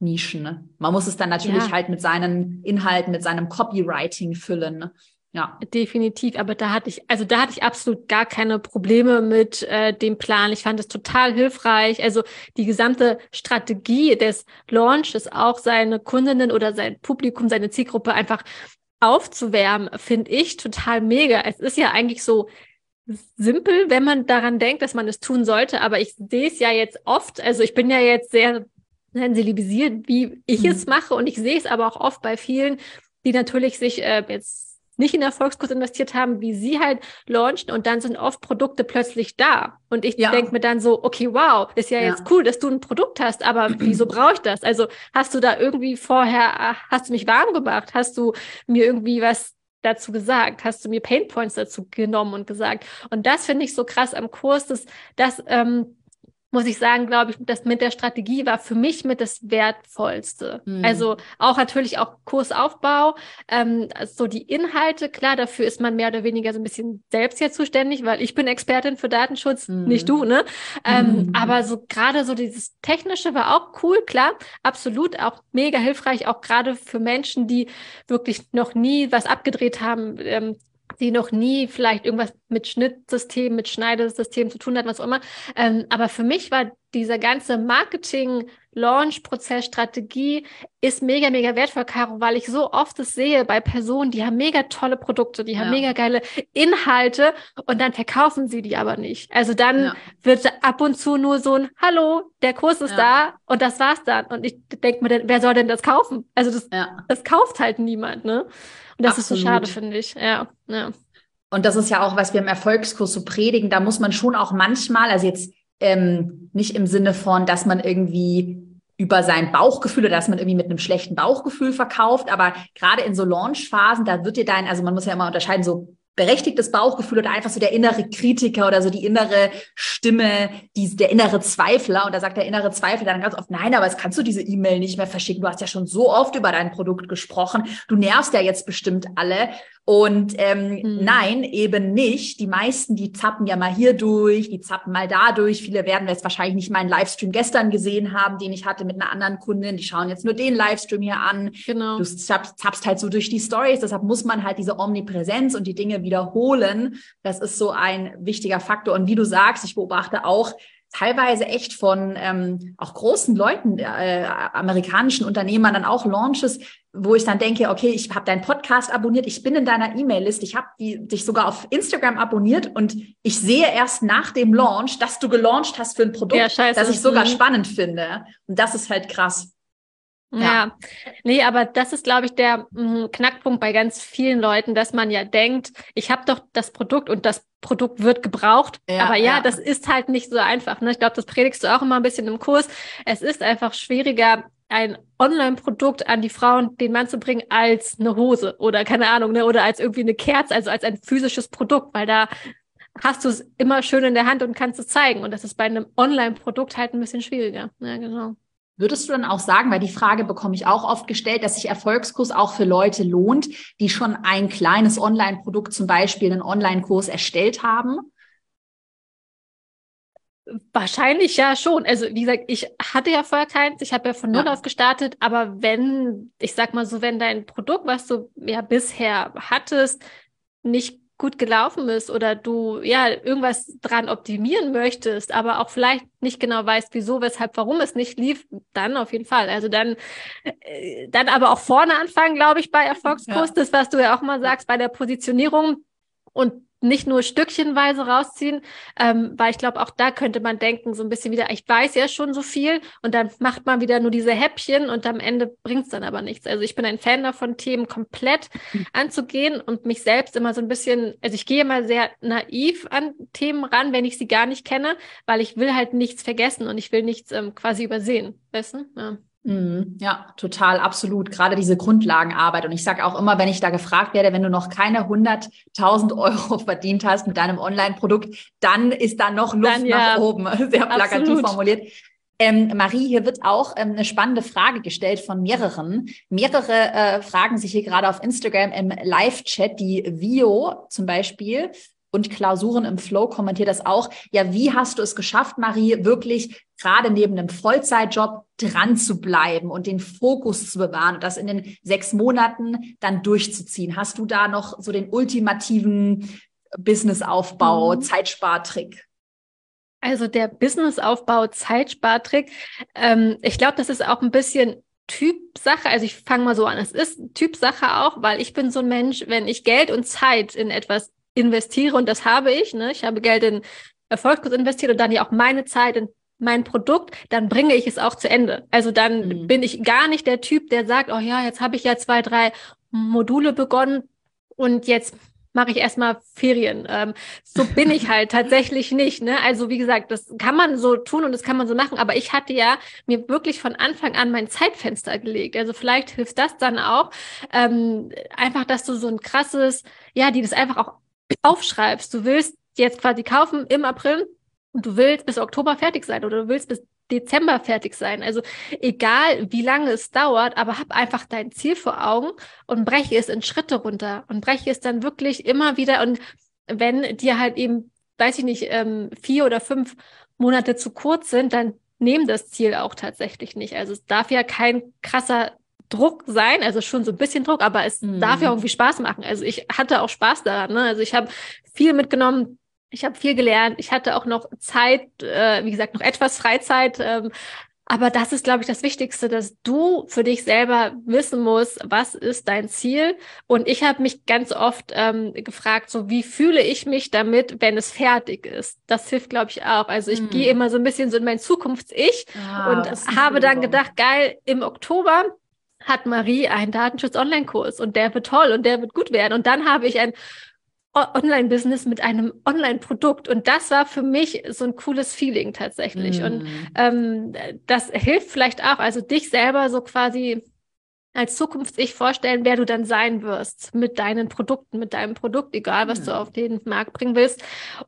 Nischen. Ne? Man muss es dann natürlich ja. halt mit seinen Inhalten, mit seinem Copywriting füllen. Ja. Definitiv, aber da hatte ich, also da hatte ich absolut gar keine Probleme mit äh, dem Plan. Ich fand es total hilfreich. Also die gesamte Strategie des Launches, auch seine Kundinnen oder sein Publikum, seine Zielgruppe einfach aufzuwärmen, finde ich total mega. Es ist ja eigentlich so simpel, wenn man daran denkt, dass man es tun sollte, aber ich sehe es ja jetzt oft, also ich bin ja jetzt sehr sensibilisiert, wie ich mhm. es mache. Und ich sehe es aber auch oft bei vielen, die natürlich sich äh, jetzt nicht in Erfolgskurs investiert haben, wie sie halt launchen und dann sind oft Produkte plötzlich da. Und ich ja. denke mir dann so, okay, wow, ist ja, ja, jetzt cool, dass du ein Produkt hast, aber wieso brauche ich das? Also hast du da irgendwie vorher, hast du mich warm gemacht? Hast du mir irgendwie was dazu gesagt? Hast du mir Painpoints dazu genommen und gesagt? Und das finde ich so krass am Kurs, dass, dass ähm, muss ich sagen, glaube ich, das mit der Strategie war für mich mit das Wertvollste. Mhm. Also auch natürlich auch Kursaufbau, ähm, so die Inhalte, klar, dafür ist man mehr oder weniger so ein bisschen selbst hier zuständig, weil ich bin Expertin für Datenschutz, mhm. nicht du, ne? Ähm, mhm. Aber so gerade so dieses Technische war auch cool, klar, absolut, auch mega hilfreich, auch gerade für Menschen, die wirklich noch nie was abgedreht haben, ähm, die noch nie vielleicht irgendwas mit Schnittsystemen, mit Schneidesystem zu tun hat, was auch immer. Ähm, aber für mich war dieser ganze Marketing, Launch-Prozess, Strategie ist mega, mega wertvoll, Caro, weil ich so oft es sehe bei Personen, die haben mega tolle Produkte, die haben ja. mega geile Inhalte und dann verkaufen sie die aber nicht. Also dann ja. wird ab und zu nur so ein Hallo, der Kurs ist ja. da und das war's dann. Und ich denke mir, wer soll denn das kaufen? Also das, das kauft halt niemand, ne? Und das Absolut. ist so schade, finde ich. Ja, ja. Und das ist ja auch, was wir im Erfolgskurs so predigen. Da muss man schon auch manchmal, also jetzt ähm, nicht im Sinne von, dass man irgendwie über sein Bauchgefühl oder dass man irgendwie mit einem schlechten Bauchgefühl verkauft, aber gerade in so Launchphasen, da wird dir dein, also man muss ja immer unterscheiden, so berechtigtes Bauchgefühl oder einfach so der innere Kritiker oder so die innere Stimme, die, der innere Zweifler. Und da sagt der innere Zweifler dann ganz oft, nein, aber jetzt kannst du diese E-Mail nicht mehr verschicken. Du hast ja schon so oft über dein Produkt gesprochen. Du nervst ja jetzt bestimmt alle. Und ähm, mhm. nein, eben nicht. Die meisten, die zappen ja mal hier durch, die zappen mal da durch. Viele werden jetzt wahrscheinlich nicht meinen Livestream gestern gesehen haben, den ich hatte mit einer anderen Kundin. Die schauen jetzt nur den Livestream hier an. Genau. Du zappst, zappst halt so durch die Stories. Deshalb muss man halt diese Omnipräsenz und die Dinge wiederholen. Das ist so ein wichtiger Faktor. Und wie du sagst, ich beobachte auch, teilweise echt von ähm, auch großen Leuten, äh, amerikanischen Unternehmern, dann auch Launches, wo ich dann denke, okay, ich habe deinen Podcast abonniert, ich bin in deiner E-Mail-Liste, ich habe dich sogar auf Instagram abonniert und ich sehe erst nach dem Launch, dass du gelauncht hast für ein Produkt, ja, das ich sogar mhm. spannend finde. Und das ist halt krass. Ja. ja. nee, aber das ist, glaube ich, der mh, Knackpunkt bei ganz vielen Leuten, dass man ja denkt, ich habe doch das Produkt und das Produkt wird gebraucht. Ja, aber ja, ja, das ist halt nicht so einfach. Ne? Ich glaube, das predigst du auch immer ein bisschen im Kurs. Es ist einfach schwieriger, ein Online-Produkt an die Frauen, den Mann zu bringen, als eine Hose oder keine Ahnung, ne? oder als irgendwie eine Kerze, also als ein physisches Produkt, weil da hast du es immer schön in der Hand und kannst es zeigen. Und das ist bei einem Online-Produkt halt ein bisschen schwieriger. Ja, genau. Würdest du dann auch sagen, weil die Frage bekomme ich auch oft gestellt, dass sich Erfolgskurs auch für Leute lohnt, die schon ein kleines Online-Produkt, zum Beispiel einen Online-Kurs erstellt haben? Wahrscheinlich ja schon. Also wie gesagt, ich hatte ja vorher keins, ich habe ja von null ja. auf gestartet, aber wenn, ich sag mal so, wenn dein Produkt, was du ja bisher hattest, nicht gut gelaufen ist oder du ja irgendwas dran optimieren möchtest, aber auch vielleicht nicht genau weißt, wieso, weshalb, warum es nicht lief, dann auf jeden Fall. Also dann, äh, dann aber auch vorne anfangen, glaube ich, bei Erfolgskurs, ja. das, was du ja auch mal sagst, bei der Positionierung und nicht nur stückchenweise rausziehen, ähm, weil ich glaube, auch da könnte man denken, so ein bisschen wieder, ich weiß ja schon so viel und dann macht man wieder nur diese Häppchen und am Ende bringt es dann aber nichts. Also ich bin ein Fan davon, Themen komplett mhm. anzugehen und mich selbst immer so ein bisschen, also ich gehe immer sehr naiv an Themen ran, wenn ich sie gar nicht kenne, weil ich will halt nichts vergessen und ich will nichts ähm, quasi übersehen. Weißt du? Ja. Mhm. Ja, total, absolut. Gerade diese Grundlagenarbeit. Und ich sage auch immer, wenn ich da gefragt werde, wenn du noch keine 100.000 Euro verdient hast mit deinem Online-Produkt, dann ist da noch Luft dann, ja, nach oben. Sehr plakativ absolut. formuliert. Ähm, Marie, hier wird auch ähm, eine spannende Frage gestellt von mehreren. Mehrere äh, fragen sich hier gerade auf Instagram im Live-Chat, die Vio zum Beispiel und Klausuren im Flow kommentiert das auch. Ja, wie hast du es geschafft, Marie, wirklich gerade neben einem Vollzeitjob dran zu bleiben und den Fokus zu bewahren und das in den sechs Monaten dann durchzuziehen? Hast du da noch so den ultimativen Businessaufbau, mhm. Zeitspartrick? Also der Businessaufbau, Zeitspartrick, ähm, ich glaube, das ist auch ein bisschen Typsache, also ich fange mal so an, es ist Typsache auch, weil ich bin so ein Mensch, wenn ich Geld und Zeit in etwas investiere und das habe ich. Ne? Ich habe Geld in Erfolgskurs investiert und dann ja auch meine Zeit in mein Produkt, dann bringe ich es auch zu Ende. Also dann mhm. bin ich gar nicht der Typ, der sagt, oh ja, jetzt habe ich ja zwei, drei Module begonnen und jetzt mache ich erstmal Ferien. Ähm, so bin ich halt tatsächlich nicht. Ne? Also wie gesagt, das kann man so tun und das kann man so machen, aber ich hatte ja mir wirklich von Anfang an mein Zeitfenster gelegt. Also vielleicht hilft das dann auch, ähm, einfach, dass du so ein krasses, ja, die das einfach auch aufschreibst, du willst jetzt quasi kaufen im April und du willst bis Oktober fertig sein oder du willst bis Dezember fertig sein. Also egal, wie lange es dauert, aber hab einfach dein Ziel vor Augen und breche es in Schritte runter und breche es dann wirklich immer wieder. Und wenn dir halt eben, weiß ich nicht, ähm, vier oder fünf Monate zu kurz sind, dann nehm das Ziel auch tatsächlich nicht. Also es darf ja kein krasser Druck sein, also schon so ein bisschen Druck, aber es mhm. darf ja irgendwie Spaß machen. Also ich hatte auch Spaß daran. Ne? Also ich habe viel mitgenommen. Ich habe viel gelernt. Ich hatte auch noch Zeit, äh, wie gesagt, noch etwas Freizeit. Ähm, aber das ist, glaube ich, das Wichtigste, dass du für dich selber wissen musst, was ist dein Ziel. Und ich habe mich ganz oft ähm, gefragt, so wie fühle ich mich damit, wenn es fertig ist. Das hilft, glaube ich, auch. Also ich hm. gehe immer so ein bisschen so in mein Zukunfts-Ich ah, und habe dann gedacht, geil, im Oktober hat Marie einen Datenschutz-Online-Kurs und der wird toll und der wird gut werden. Und dann habe ich ein Online-Business mit einem Online-Produkt. Und das war für mich so ein cooles Feeling tatsächlich. Mm. Und ähm, das hilft vielleicht auch, also dich selber so quasi als Zukunfts-Ich vorstellen, wer du dann sein wirst mit deinen Produkten, mit deinem Produkt, egal was ja. du auf den Markt bringen willst.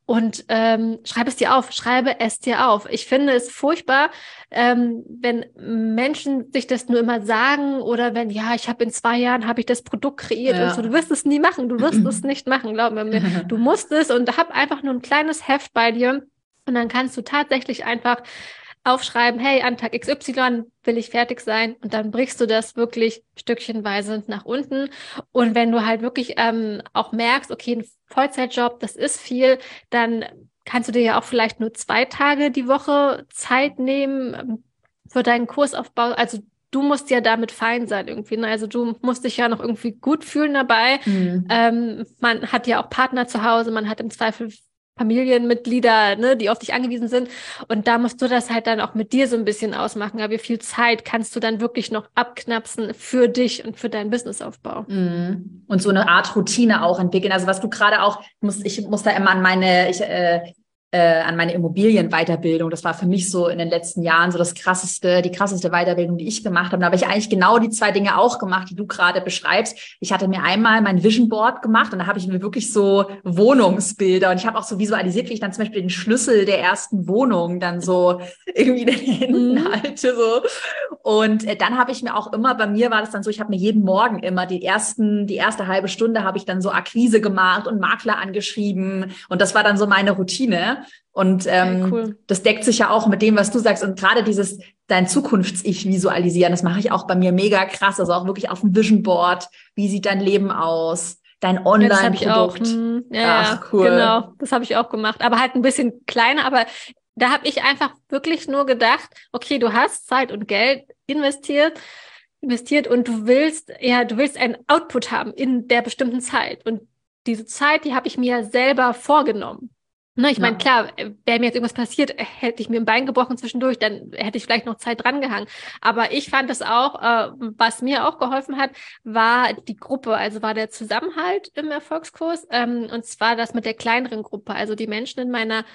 Und ähm, schreib es dir auf, schreibe es dir auf. Ich finde es furchtbar, ähm, wenn Menschen sich das nur immer sagen oder wenn, ja, ich habe in zwei Jahren habe ich das Produkt kreiert ja. und so, du wirst es nie machen, du wirst es nicht machen, glaub mir. Du musst es und hab einfach nur ein kleines Heft bei dir und dann kannst du tatsächlich einfach aufschreiben, hey, an Tag XY will ich fertig sein und dann brichst du das wirklich stückchenweise nach unten. Und wenn du halt wirklich ähm, auch merkst, okay, ein Vollzeitjob, das ist viel, dann kannst du dir ja auch vielleicht nur zwei Tage die Woche Zeit nehmen ähm, für deinen Kursaufbau. Also du musst ja damit fein sein irgendwie. Ne? Also du musst dich ja noch irgendwie gut fühlen dabei. Mhm. Ähm, man hat ja auch Partner zu Hause, man hat im Zweifel Familienmitglieder, ne, die auf dich angewiesen sind. Und da musst du das halt dann auch mit dir so ein bisschen ausmachen. Aber wie viel Zeit kannst du dann wirklich noch abknapsen für dich und für deinen Businessaufbau? Mhm. Und so eine Art Routine auch entwickeln. Also was du gerade auch, muss, ich muss da immer an meine, ich äh, äh, an meine Immobilienweiterbildung. Das war für mich so in den letzten Jahren so das krasseste, die krasseste Weiterbildung, die ich gemacht habe. Da habe ich eigentlich genau die zwei Dinge auch gemacht, die du gerade beschreibst. Ich hatte mir einmal mein Vision Board gemacht und da habe ich mir wirklich so Wohnungsbilder und ich habe auch so visualisiert, wie ich dann zum Beispiel den Schlüssel der ersten Wohnung dann so irgendwie in den Händen mhm. halte. So. Und äh, dann habe ich mir auch immer, bei mir war das dann so, ich habe mir jeden Morgen immer die ersten, die erste halbe Stunde habe ich dann so Akquise gemacht und Makler angeschrieben und das war dann so meine Routine. Und ähm, okay, cool. das deckt sich ja auch mit dem, was du sagst. Und gerade dieses dein Zukunfts-Ich visualisieren, das mache ich auch bei mir mega krass. Also auch wirklich auf dem Vision Board. Wie sieht dein Leben aus? Dein Online-Produkt. Hm, ja, Ach, cool. Genau, das habe ich auch gemacht. Aber halt ein bisschen kleiner. Aber da habe ich einfach wirklich nur gedacht, okay, du hast Zeit und Geld investiert investiert und du willst, ja, du willst einen Output haben in der bestimmten Zeit. Und diese Zeit, die habe ich mir selber vorgenommen. Ne, ich ja. meine, klar, wäre mir jetzt irgendwas passiert, hätte ich mir ein Bein gebrochen zwischendurch, dann hätte ich vielleicht noch Zeit drangehangen. Aber ich fand es auch, äh, was mir auch geholfen hat, war die Gruppe, also war der Zusammenhalt im Erfolgskurs. Ähm, und zwar das mit der kleineren Gruppe, also die Menschen in meiner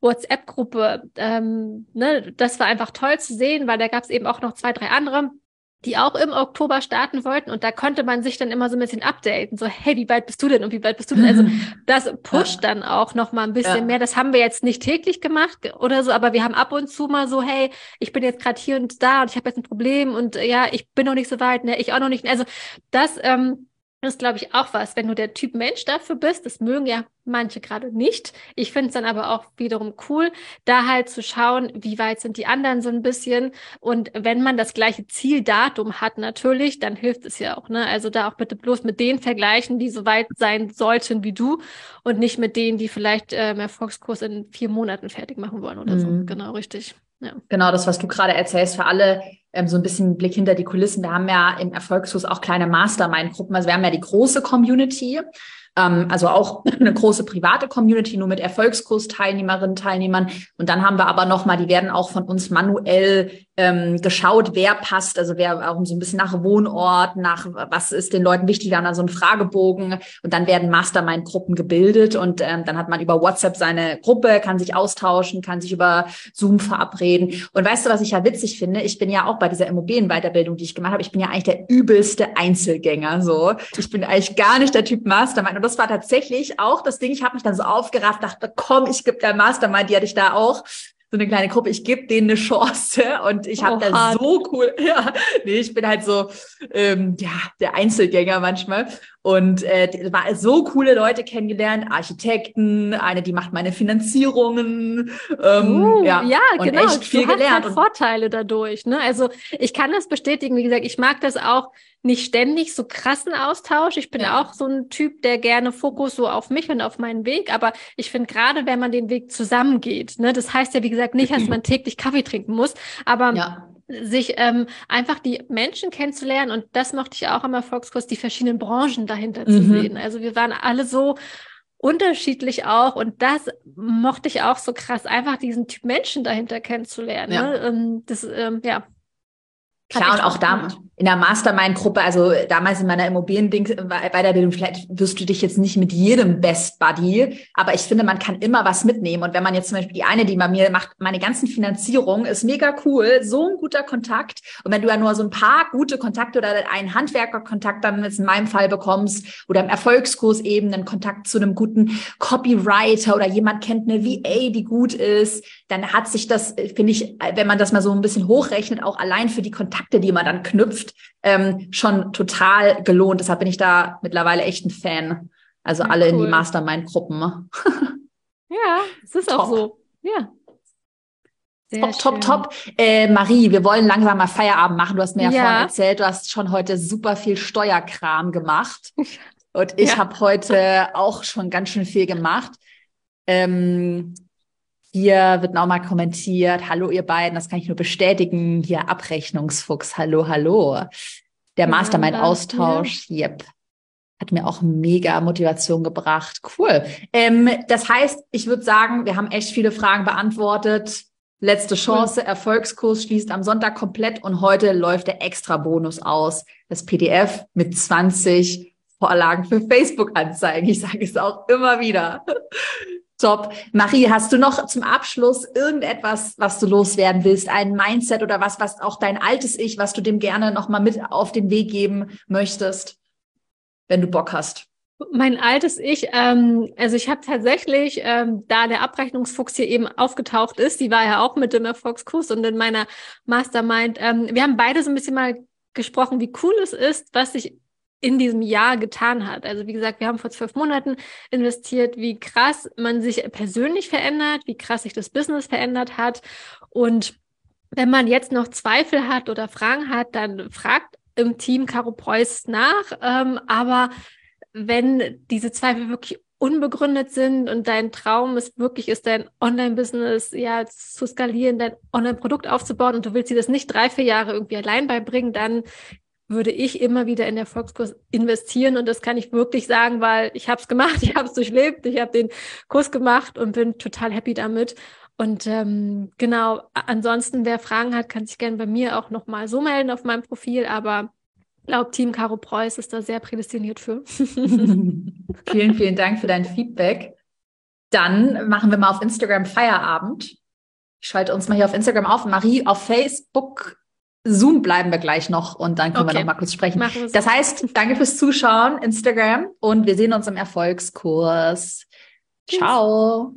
WhatsApp-Gruppe. Ähm, ne, das war einfach toll zu sehen, weil da gab es eben auch noch zwei, drei andere die auch im Oktober starten wollten. Und da konnte man sich dann immer so ein bisschen updaten. So, hey, wie weit bist du denn und wie weit bist du denn? Also das pusht ja. dann auch noch mal ein bisschen ja. mehr. Das haben wir jetzt nicht täglich gemacht oder so, aber wir haben ab und zu mal so, hey, ich bin jetzt gerade hier und da und ich habe jetzt ein Problem und ja, ich bin noch nicht so weit, ne, ich auch noch nicht. Also das ähm, das ist, glaube ich, auch was, wenn du der Typ Mensch dafür bist. Das mögen ja manche gerade nicht. Ich finde es dann aber auch wiederum cool, da halt zu schauen, wie weit sind die anderen so ein bisschen. Und wenn man das gleiche Zieldatum hat, natürlich, dann hilft es ja auch. Ne? Also da auch bitte bloß mit denen vergleichen, die so weit sein sollten wie du und nicht mit denen, die vielleicht äh, Erfolgskurs in vier Monaten fertig machen wollen oder mhm. so. Genau, richtig. Genau, das, was du gerade erzählst, für alle ähm, so ein bisschen Blick hinter die Kulissen. Wir haben ja im Erfolgskurs auch kleine Mastermind-Gruppen. Also wir haben ja die große Community, ähm, also auch eine große private Community, nur mit Erfolgskurs-Teilnehmerinnen, Teilnehmern. Und dann haben wir aber nochmal, die werden auch von uns manuell ähm, geschaut, wer passt, also wer auch so ein bisschen nach Wohnort, nach was ist den Leuten wichtig, dann so einen Fragebogen und dann werden Mastermind-Gruppen gebildet und ähm, dann hat man über WhatsApp seine Gruppe, kann sich austauschen, kann sich über Zoom verabreden. Und weißt du, was ich ja witzig finde? Ich bin ja auch bei dieser Immobilienweiterbildung, die ich gemacht habe, ich bin ja eigentlich der übelste Einzelgänger. So, ich bin eigentlich gar nicht der Typ Mastermind. Und das war tatsächlich auch das Ding. Ich habe mich dann so aufgerafft, dachte, komm, ich gebe der Mastermind, die hatte ich da auch so eine kleine Gruppe, ich gebe denen eine Chance. Und ich habe oh, da so cool, ja, nee, ich bin halt so, ähm, ja, der Einzelgänger manchmal und äh, war so coole Leute kennengelernt, Architekten, eine, die macht meine Finanzierungen, ähm, uh, ja, ja und genau. echt viel du gelernt. Hast halt Vorteile dadurch, ne? Also ich kann das bestätigen. Wie gesagt, ich mag das auch nicht ständig so krassen Austausch. Ich bin ja. auch so ein Typ, der gerne Fokus so auf mich und auf meinen Weg. Aber ich finde gerade, wenn man den Weg zusammengeht, ne, das heißt ja wie gesagt nicht, dass man täglich Kaffee trinken muss, aber ja sich ähm, einfach die Menschen kennenzulernen und das mochte ich auch am Erfolgskurs, die verschiedenen Branchen dahinter zu mhm. sehen. Also wir waren alle so unterschiedlich auch und das mochte ich auch so krass, einfach diesen Typ Menschen dahinter kennenzulernen. Ja. Ne? Ähm, das, ähm, ja, Klar, und auch da in der Mastermind-Gruppe, also damals in meiner Immobilien-Weiterbildung, vielleicht wirst du dich jetzt nicht mit jedem Best Buddy, aber ich finde, man kann immer was mitnehmen. Und wenn man jetzt zum Beispiel die eine, die bei mir macht, meine ganzen Finanzierungen, ist mega cool, so ein guter Kontakt. Und wenn du ja nur so ein paar gute Kontakte oder einen Handwerkerkontakt dann jetzt in meinem Fall bekommst oder im Erfolgskurs eben einen Kontakt zu einem guten Copywriter oder jemand kennt eine VA, die gut ist, dann hat sich das, finde ich, wenn man das mal so ein bisschen hochrechnet, auch allein für die Kontakte, die man dann knüpft, ähm, schon total gelohnt. Deshalb bin ich da mittlerweile echt ein Fan. Also ja, alle cool. in die Mastermind-Gruppen. Ja, es ist top. auch so. Ja. Sehr top, top, top. Äh, Marie, wir wollen langsam mal Feierabend machen. Du hast mir ja, ja vorhin erzählt, du hast schon heute super viel Steuerkram gemacht. Und ich ja. habe heute auch schon ganz schön viel gemacht. Ähm, hier wird nochmal kommentiert, hallo ihr beiden, das kann ich nur bestätigen. Hier Abrechnungsfuchs, hallo, hallo. Der Mastermind-Austausch, ja. yep. Hat mir auch mega Motivation gebracht. Cool. Ähm, das heißt, ich würde sagen, wir haben echt viele Fragen beantwortet. Letzte Chance, cool. Erfolgskurs schließt am Sonntag komplett und heute läuft der Extra-Bonus aus. Das PDF mit 20 Vorlagen für Facebook-Anzeigen. Ich sage es auch immer wieder. Top. Marie, hast du noch zum Abschluss irgendetwas, was du loswerden willst? Ein Mindset oder was, was auch dein altes Ich, was du dem gerne nochmal mit auf den Weg geben möchtest, wenn du Bock hast? Mein altes Ich, ähm, also ich habe tatsächlich, ähm, da der Abrechnungsfuchs hier eben aufgetaucht ist, die war ja auch mit dem Erfolgskurs und in meiner Mastermind, ähm, wir haben beide so ein bisschen mal gesprochen, wie cool es ist, was sich in diesem Jahr getan hat. Also wie gesagt, wir haben vor zwölf Monaten investiert, wie krass man sich persönlich verändert, wie krass sich das Business verändert hat. Und wenn man jetzt noch Zweifel hat oder Fragen hat, dann fragt im Team Caro Preuß nach. Ähm, aber wenn diese Zweifel wirklich unbegründet sind und dein Traum ist wirklich ist, dein Online-Business ja zu skalieren, dein Online-Produkt aufzubauen und du willst dir das nicht drei, vier Jahre irgendwie allein beibringen, dann würde ich immer wieder in der Volkskurs investieren und das kann ich wirklich sagen, weil ich habe es gemacht, ich habe es durchlebt, ich habe den Kurs gemacht und bin total happy damit. Und ähm, genau, ansonsten, wer Fragen hat, kann sich gerne bei mir auch nochmal so melden auf meinem Profil, aber glaube, Team Caro Preuß ist da sehr prädestiniert für. vielen, vielen Dank für dein Feedback. Dann machen wir mal auf Instagram Feierabend. Ich schalte uns mal hier auf Instagram auf. Marie, auf Facebook Zoom bleiben wir gleich noch und dann können okay. wir noch mal kurz sprechen. Das heißt, danke fürs Zuschauen, Instagram und wir sehen uns im Erfolgskurs. Ciao.